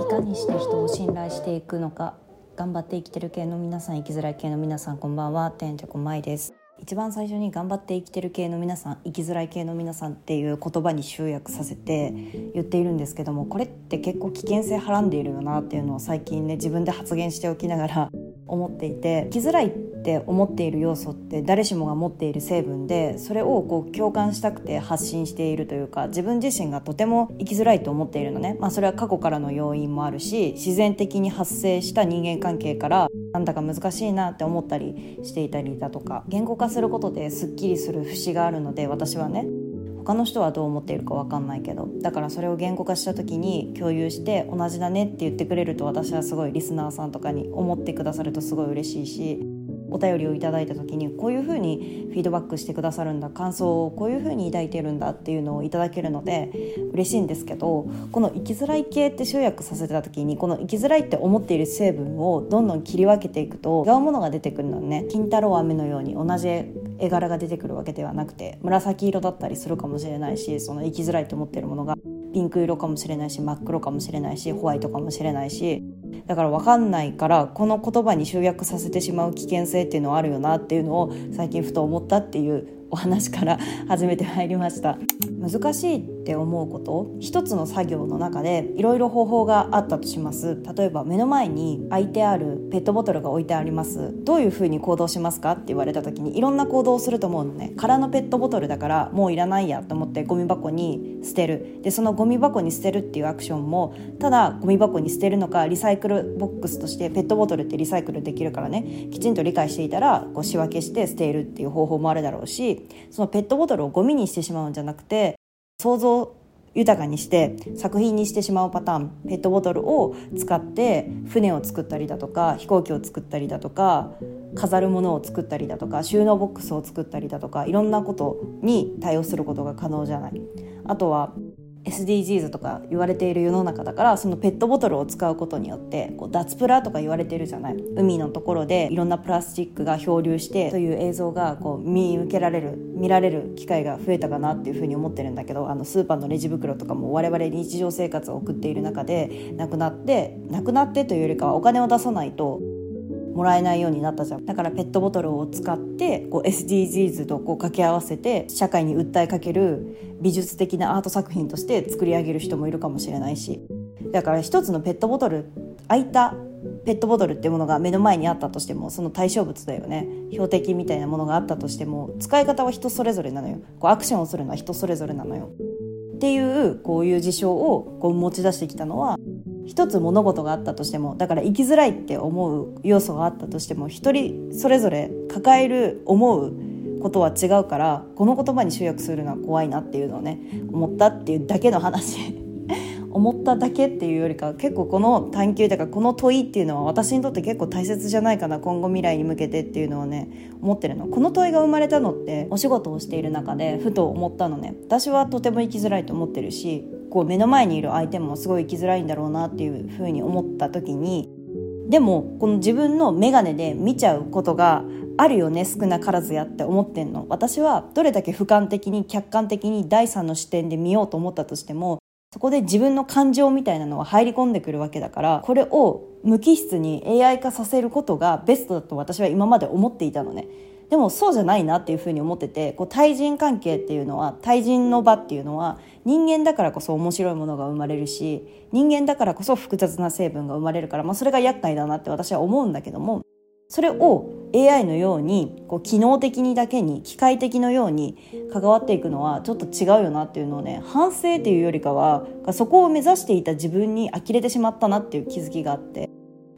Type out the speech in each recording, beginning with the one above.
いかにして人を信頼していくのか頑張って生きてる系の皆さん生きづらい系の皆さんこんばんは。てんてこまいです。一番最初に頑張って生きてる系の皆さん生きづらい系の皆さんっていう言葉に集約させて言っているんですけどもこれって結構危険性はらんでいるよなっていうのを最近ね自分で発言しておきながら思っていて生きづらいってって思っている要素って誰しもが持っている成分でそれをこう共感したくて発信しているというか自分自身がとても生きづらいと思っているのね、まあ、それは過去からの要因もあるし自然的に発生した人間関係からなんだか難しいなって思ったりしていたりだとか言語化することですっきりする節があるので私はね他の人はどう思っているか分かんないけどだからそれを言語化した時に共有して同じだねって言ってくれると私はすごいリスナーさんとかに思ってくださるとすごい嬉しいしお便りをいただいた時にこういうふうにフィードバックしてくださるんだ感想をこういうふうに抱いてるんだっていうのをいただけるので嬉しいんですけどこの生きづらい系って集約させた時にこの生きづらいって思っている成分をどんどん切り分けていくと違うものが出てくるのね。金太郎飴のように同じ絵柄が出てくるわけではなくて紫色だったりするかもしれないしその生きづらいと思ってるものがピンク色かもしれないし真っ黒かもしれないしホワイトかもしれないしだから分かんないからこの言葉に集約させてしまう危険性っていうのはあるよなっていうのを最近ふと思ったっていうお話から始めてまいりました。難しいって思うこと一つの作業の中でいろいろ方法があったとします。例えば目の前に空いてあるペットボトルが置いてあります。どういうふうに行動しますか？って言われた時にいろんな行動をすると思うのね。空のペットボトルだからもういらないやと思ってゴミ箱に捨てる。でそのゴミ箱に捨てるっていうアクションもただゴミ箱に捨てるのかリサイクルボックスとしてペットボトルってリサイクルできるからね。きちんと理解していたらこう仕分けして捨てるっていう方法もあるだろうしそのペットボトルをゴミにしてしまうんじゃなくて想像豊かにして作品にしてしまうパターンペットボトルを使って船を作ったりだとか飛行機を作ったりだとか飾るものを作ったりだとか収納ボックスを作ったりだとかいろんなことに対応することが可能じゃない。あとは SDGs とか言われている世の中だからそのペットボトルを使うことによってこう脱プラとか言われてるじゃない？海のところでいろんなプラスチックが漂流してという映像がこう見受けられる見られる機会が増えたかなっていうふうに思ってるんだけどあのスーパーのレジ袋とかも我々日常生活を送っている中でなくなってなくなってというよりかはお金を出さないともらえないようになったじゃん。だからペットボトルを使ってこう SDGs とこう掛け合わせて社会に訴えかける美術的なアート作品として作り上げる人もいるかもしれないし。だから一つのペットボトル空いたペットボトルっていうものが目の前にあったとしてもその対象物だよね。標的みたいなものがあったとしても使い方は人それぞれなのよ。こうアクションをするのは人それぞれなのよ。っていうこういう事象をこう持ち出してきたのは一つ物事があったとしてもだから生きづらいって思う要素があったとしても一人それぞれ抱える思うことは違うからこの言葉に集約するのは怖いなっていうのをね思ったっていうだけの話。思っただけっていうよりか結構この探求というかこの問いっていうのは私にとって結構大切じゃないかな今後未来に向けてっていうのをね思ってるの。この問いが生まれたのってお仕事をしている中でふと思ったのね。私はとても生きづらいと思ってるしこう目の前にいる相手もすごい生きづらいんだろうなっていうふうに思った時にでもこの自分の眼鏡で見ちゃうことがあるよね少なからずやって思ってんの。私はどれだけ俯瞰的に客観的に第三の視点で見ようと思ったとしてもそこで自分の感情みたいなのは入り込んでくるわけだからこれを無機質に AI 化させることがベストだと私は今まで思っていたのね。でもそうじゃないなっていうふうに思っててこう対人関係っていうのは対人の場っていうのは人間だからこそ面白いものが生まれるし人間だからこそ複雑な成分が生まれるから、まあ、それが厄介だなって私は思うんだけどもそれを AI のようにこう機能的にだけに機械的のように関わっていくのはちょっと違うよなっていうのをね反省っていうよりかはそこを目指していた自分に呆れてしまったなっていう気づきがあって。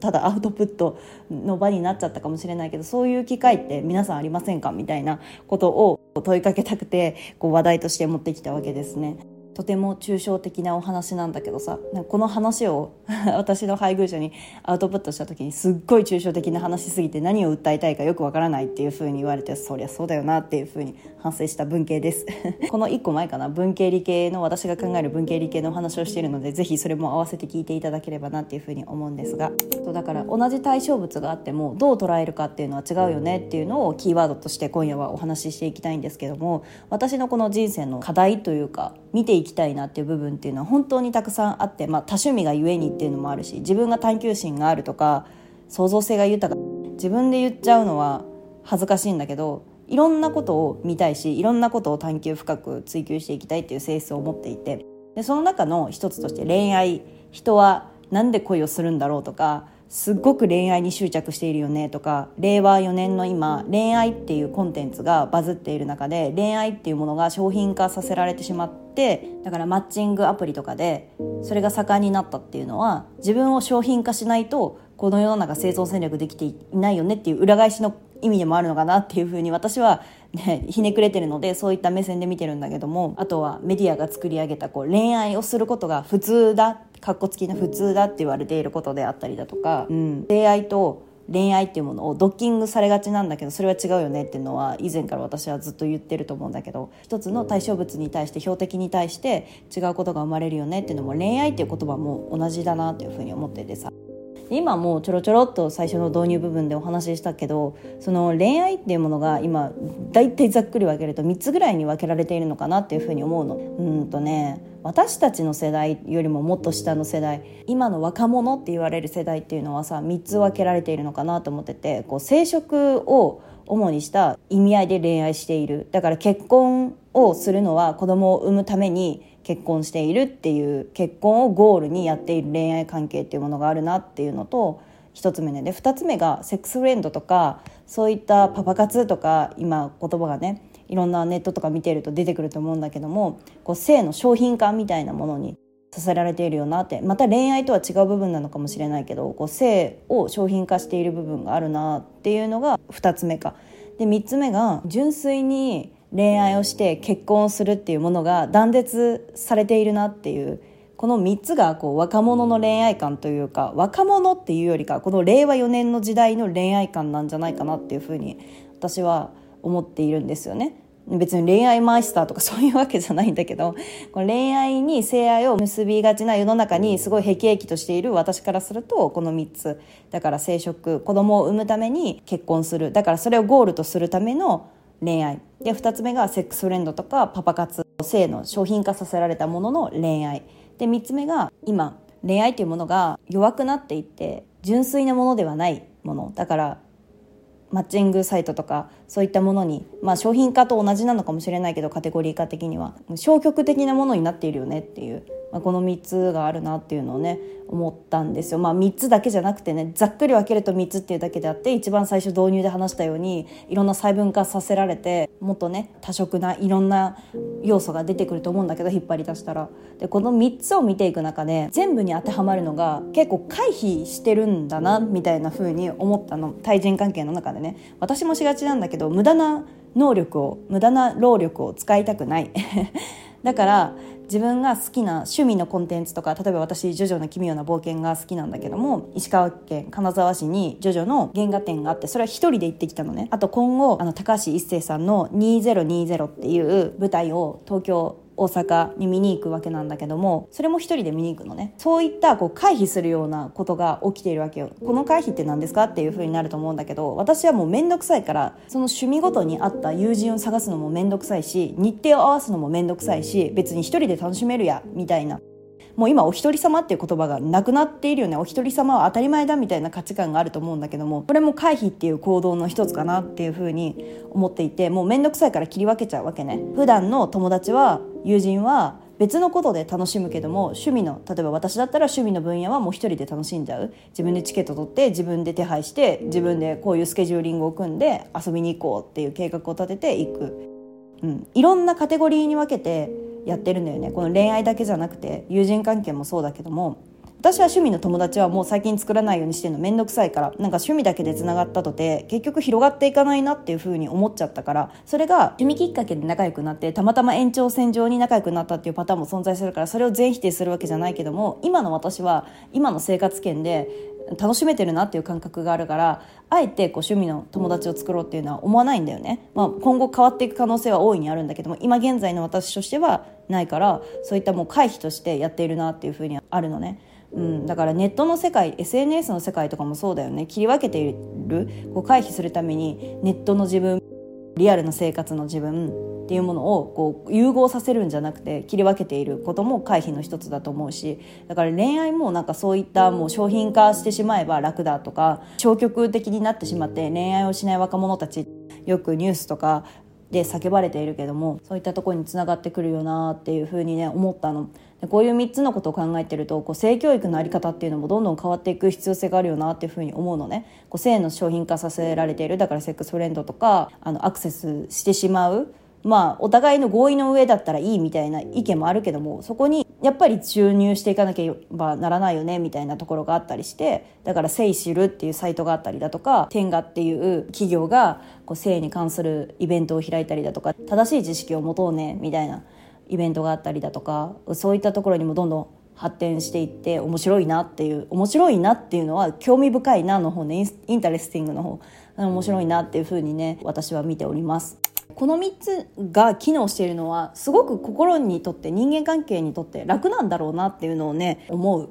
ただアウトプットの場になっちゃったかもしれないけどそういう機会って皆さんありませんか？みたいなことを問いかけたくてこう話題として持ってきたわけですね。とても抽象的なお話なんだけどさこの話を 私の配偶者にアウトプットした時にすっごい抽象的な話すぎて何を訴えたいかよくわからないっていう風に言われてそりゃそうだよなっていう風に反省した文系です。この1個前かな文系理系の私が考える文系理系のお話をしているのでぜひそれも合わせて聞いていただければなっていう風に思うんですが。だから同じ対象物があってもどう捉えるかっていうのは違うよねっていうのをキーワードとして今夜はお話ししていきたいんですけども私のこの人生の課題というか見ていきたいなっていう部分っていうのは本当にたくさんあって、まあ、多趣味がゆえにっていうのもあるし自分が探求心があるとか創造性が豊か自分で言っちゃうのは恥ずかしいんだけどいろんなことを見たいしいろんなことを探求深く追求していきたいっていう性質を持っていてでその中の一つとして恋愛人はなんで恋をするんだろうとかすっごく恋愛に執着しているよねとか令和4年の今恋愛っていうコンテンツがバズっている中で恋愛っていうものが商品化させられてしまってだからマッチングアプリとかでそれが盛んになったっていうのは自分を商品化しないとこの世の中生存戦略できていないよねっていう裏返しの意味でもあるのかなっていうふうに私は、ね、ひねくれてるのでそういった目線で見てるんだけどもあとはメディアが作り上げたこう恋愛をすることが普通だかっこつきな普通だって言われていることであったりだとか、うん、出会いと恋愛っていうものをドッキングされがちなんだけどそれは違うよねっていうのは以前から私はずっと言ってると思うんだけど一つの対象物に対して標的に対して違うことが生まれるよねっていうのも恋愛っていう言葉も同じだなっていうふうに思っててさ。今もうちょろちょろっと最初の導入部分でお話ししたけどその恋愛っていうものが今大体ざっくり分けると3つぐらいに分けられているのかなっていうふうに思うの。うんとね私たちの世代よりももっと下の世代今の若者って言われる世代っていうのはさ3つ分けられているのかなと思っててこう生殖を主にした意味合いで恋愛しているだから結婚をするのは子供を産むために結婚しているっていう結婚をゴールにやっている恋愛関係っていうものがあるなっていうのと1つ目ねで2つ目がセックスフレンドとかそういったパパ活とか今言葉がねいろんなネットとか見てると出てくると思うんだけどもこう性の商品化みたいなものにさせられているよなってまた恋愛とは違う部分なのかもしれないけどこう性を商品化している部分があるなっていうのが2つ目か。で3つ目が純粋に恋愛をして結婚するっていうものが断絶されているなっていうこの3つがこう若者の恋愛観というか若者っていうよりかこの令和4年の時代の恋愛観なんじゃないかなっていうふうに私は思っているんですよね。別に恋愛マイスターとかそういうわけじゃないんだけど この恋愛に性愛を結びがちな世の中にすごい辟易としている私からするとこの3つだから生殖子供を産むために結婚するだからそれをゴールとするための恋愛。で2つ目がセックスフレンドとかパパ活性の商品化させられたものの恋愛。で3つ目が今恋愛というものが弱くなっていって純粋なものではないもの。だからマッチングサイトとかそういったものに、まあ、商品化と同じなのかもしれないけどカテゴリー化的には。消極的なものになっているよねっていう。まあ、この3つがあるなっていうのをね思ったんですよ。まあ、3つだけじゃなくてねざっくり分けると3つっていうだけであって一番最初導入で話したようにいろんな細分化させられてもっとね多色ないろんな要素が出てくると思うんだけど引っ張り出したら。でこの3つを見ていく中で全部に当てはまるのが結構回避してるんだなみたいな風に思ったの対人関係の中でね私もしがちなんだけど無駄な能力を無駄な労力を使いたくない だから自分が好きな趣味のコンテンツとか例えば私「ジョジョの奇妙な冒険」が好きなんだけども石川県金沢市にジョジョの原画展があってそれは一人で行ってきたのね。あと今後あの高橋一生さんの「2020」っていう舞台を東京大阪に見に行くわけなんだけどもそれも一人で見に行くのね。そういったこう回避するようなことが起きているわけよ。この回避って何ですかっていう風になると思うんだけど私はもう面倒くさいからその趣味ごとに合った友人を探すのも面倒くさいし日程を合わすのも面倒くさいし別に一人で楽しめるやみたいな。もう今お一人様っていう言葉がなくなっているよね。お一人様は当たり前だみたいな価値観があると思うんだけどもこれも回避っていう行動の一つかなっていうふうに思っていてもう面倒くさいから切り分けちゃうわけね。普段の友達は友人は別のことで楽しむけども趣味の例えば私だったら趣味の分野はもう一人で楽しんじゃう。自分でチケット取って自分で手配して自分でこういうスケジューリングを組んで遊びに行こうっていう計画を立てていく、うん、いろんなカテゴリーに分けてやってるんだよね。この恋愛だけじゃなくて友人関係もそうだけども私は趣味の友達はもう最近作らないようにしてるの。面倒くさいから。なんか趣味だけでつながったとて結局広がっていかないなっていう風に思っちゃったから。それが趣味きっかけで仲良くなってたまたま延長線上に仲良くなったっていうパターンも存在するからそれを全否定するわけじゃないけども今の私は今の生活圏で楽しめてるなっていう感覚があるからあえてこう趣味の友達を作ろうっていうのは思わないんだよね、まあ、今後変わっていく可能性は大いにあるんだけども今現在の私としてはないからそういったもう回避としてやっているなっていうふうにあるのね。うん、だからネットの世界 SNS の世界とかもそうだよね。切り分けている。こう回避するためにネットの自分リアルな生活の自分っていうものをこう融合させるんじゃなくて切り分けている。ことも回避の一つだと思うし。だから恋愛もなんかそういったもう商品化してしまえば楽だとか消極的になってしまって恋愛をしない若者たち。よくニュースとかで叫ばれているけどもそういったところにつながってくるよなっていうふうにね思ったの。でこういう3つのことを考えてるとこう性教育の在り方っていうのもどんどん変わっていく必要性があるよなっていうふうに思うのね。こう性の商品化させられている。だからセックスフレンドとかあのアクセスしてしまう。まあお互いの合意の上だったらいいみたいな意見もあるけどもそこにやっぱり注入していかなければならないよねみたいなところがあったりしてだから「セイシル」っていうサイトがあったりだとか天下っていう企業がこう性に関するイベントを開いたりだとか正しい知識を持とうねみたいなイベントがあったりだとかそういったところにもどんどん発展していって面白いなっていう面白いなっていうのは興味深いなの方ね interesting の方面白いなっていうふうにね私は見ております。この3つが機能しているのはすごく心にとって人間関係にとって楽なんだろうなっていうのをね思う。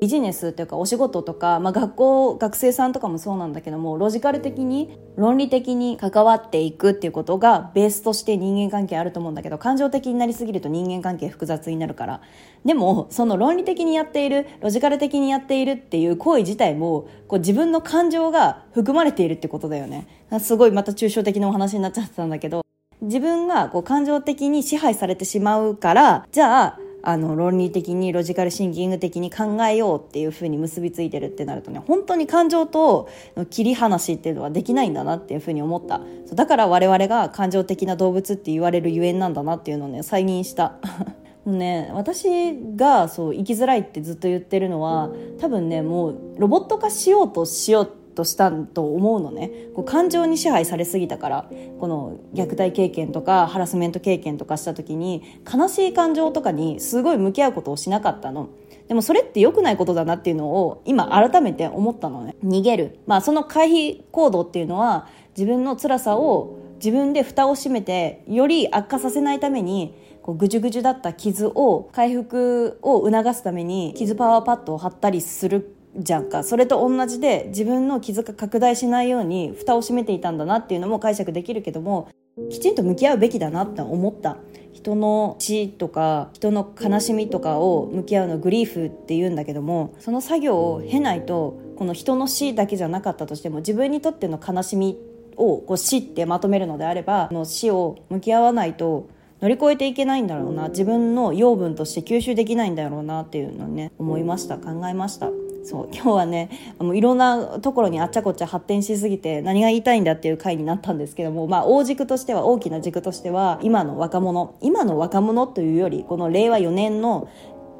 ビジネスというかお仕事とか、まあ、学校学生さんとかもそうなんだけどもロジカル的に論理的に関わっていくっていうことがベースとして人間関係あると思うんだけど感情的になりすぎると人間関係複雑になるから。でもその論理的にやっているロジカル的にやっているっていう行為自体もこう自分の感情が含まれているってことだよね。すごいまた抽象的なお話になっちゃってたんだけど。自分がこう感情的に支配されてしまうからじゃああの論理的にロジカルシンキング的に考えようっていうふうに結びついてるってなるとね本当に感情と切り離しっていうのはできないんだなっていうふうに思った。だから我々が感情的な動物って言われるゆえんなんだなっていうのをね再認した。ね、私がそう生きづらいってずっと言ってるのは多分ねもうロボット化しようとしようってとしたと思うのねこう感情に支配されすぎたからこの虐待経験とかハラスメント経験とかした時に悲しい感情とかにすごい向き合うことをしなかったの。でもそれって良くないことだなっていうのを今改めて思ったのね。逃げる。まあその回避行動っていうのは自分の辛さを自分で蓋を閉めてより悪化させないためにこうぐじゅぐじゅだった傷を回復を促すために傷パワーパッドを貼ったりするじゃんか。それと同じで自分の傷が拡大しないように蓋を閉めていたんだなっていうのも解釈できるけどもきちんと向き合うべきだなって思った。人の死とか人の悲しみとかを向き合うのグリーフって言うんだけどもその作業を経ないとこの人の死だけじゃなかったとしても自分にとっての悲しみをこう死ってまとめるのであればの死を向き合わないと乗り越えていけないんだろうな。自分の養分として吸収できないんだろうなっていうのをね思いました。考えました。そう今日はねもういろんなところにあっちゃこっちゃ発展しすぎて何が言いたいんだっていう回になったんですけども、まあ、大軸としては大きな軸としては今の若者今の若者というよりこの令和4年の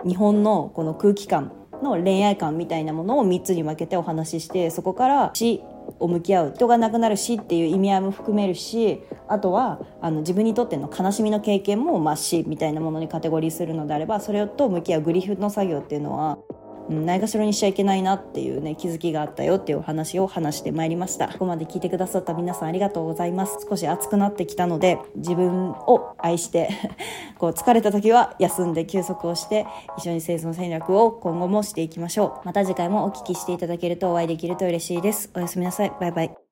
日本のこの空気感の恋愛観みたいなものを3つに分けてお話ししてそこから死を向き合う。人が亡くなる死っていう意味合いも含めるしあとはあの自分にとっての悲しみの経験も、まあ、死みたいなものにカテゴリーするのであればそれと向き合うグリフの作業っていうのはないがしろにしちゃいけないなっていうね気づきがあったよっていうお話を話してまいりました。ここまで聞いてくださった皆さんありがとうございます。少し暑くなってきたので自分を愛して こう疲れた時は休んで休息をして一緒に生存戦略を今後もしていきましょう。また次回もお聞きしていただけるとお会いできると嬉しいです。おやすみなさい。バイバイ。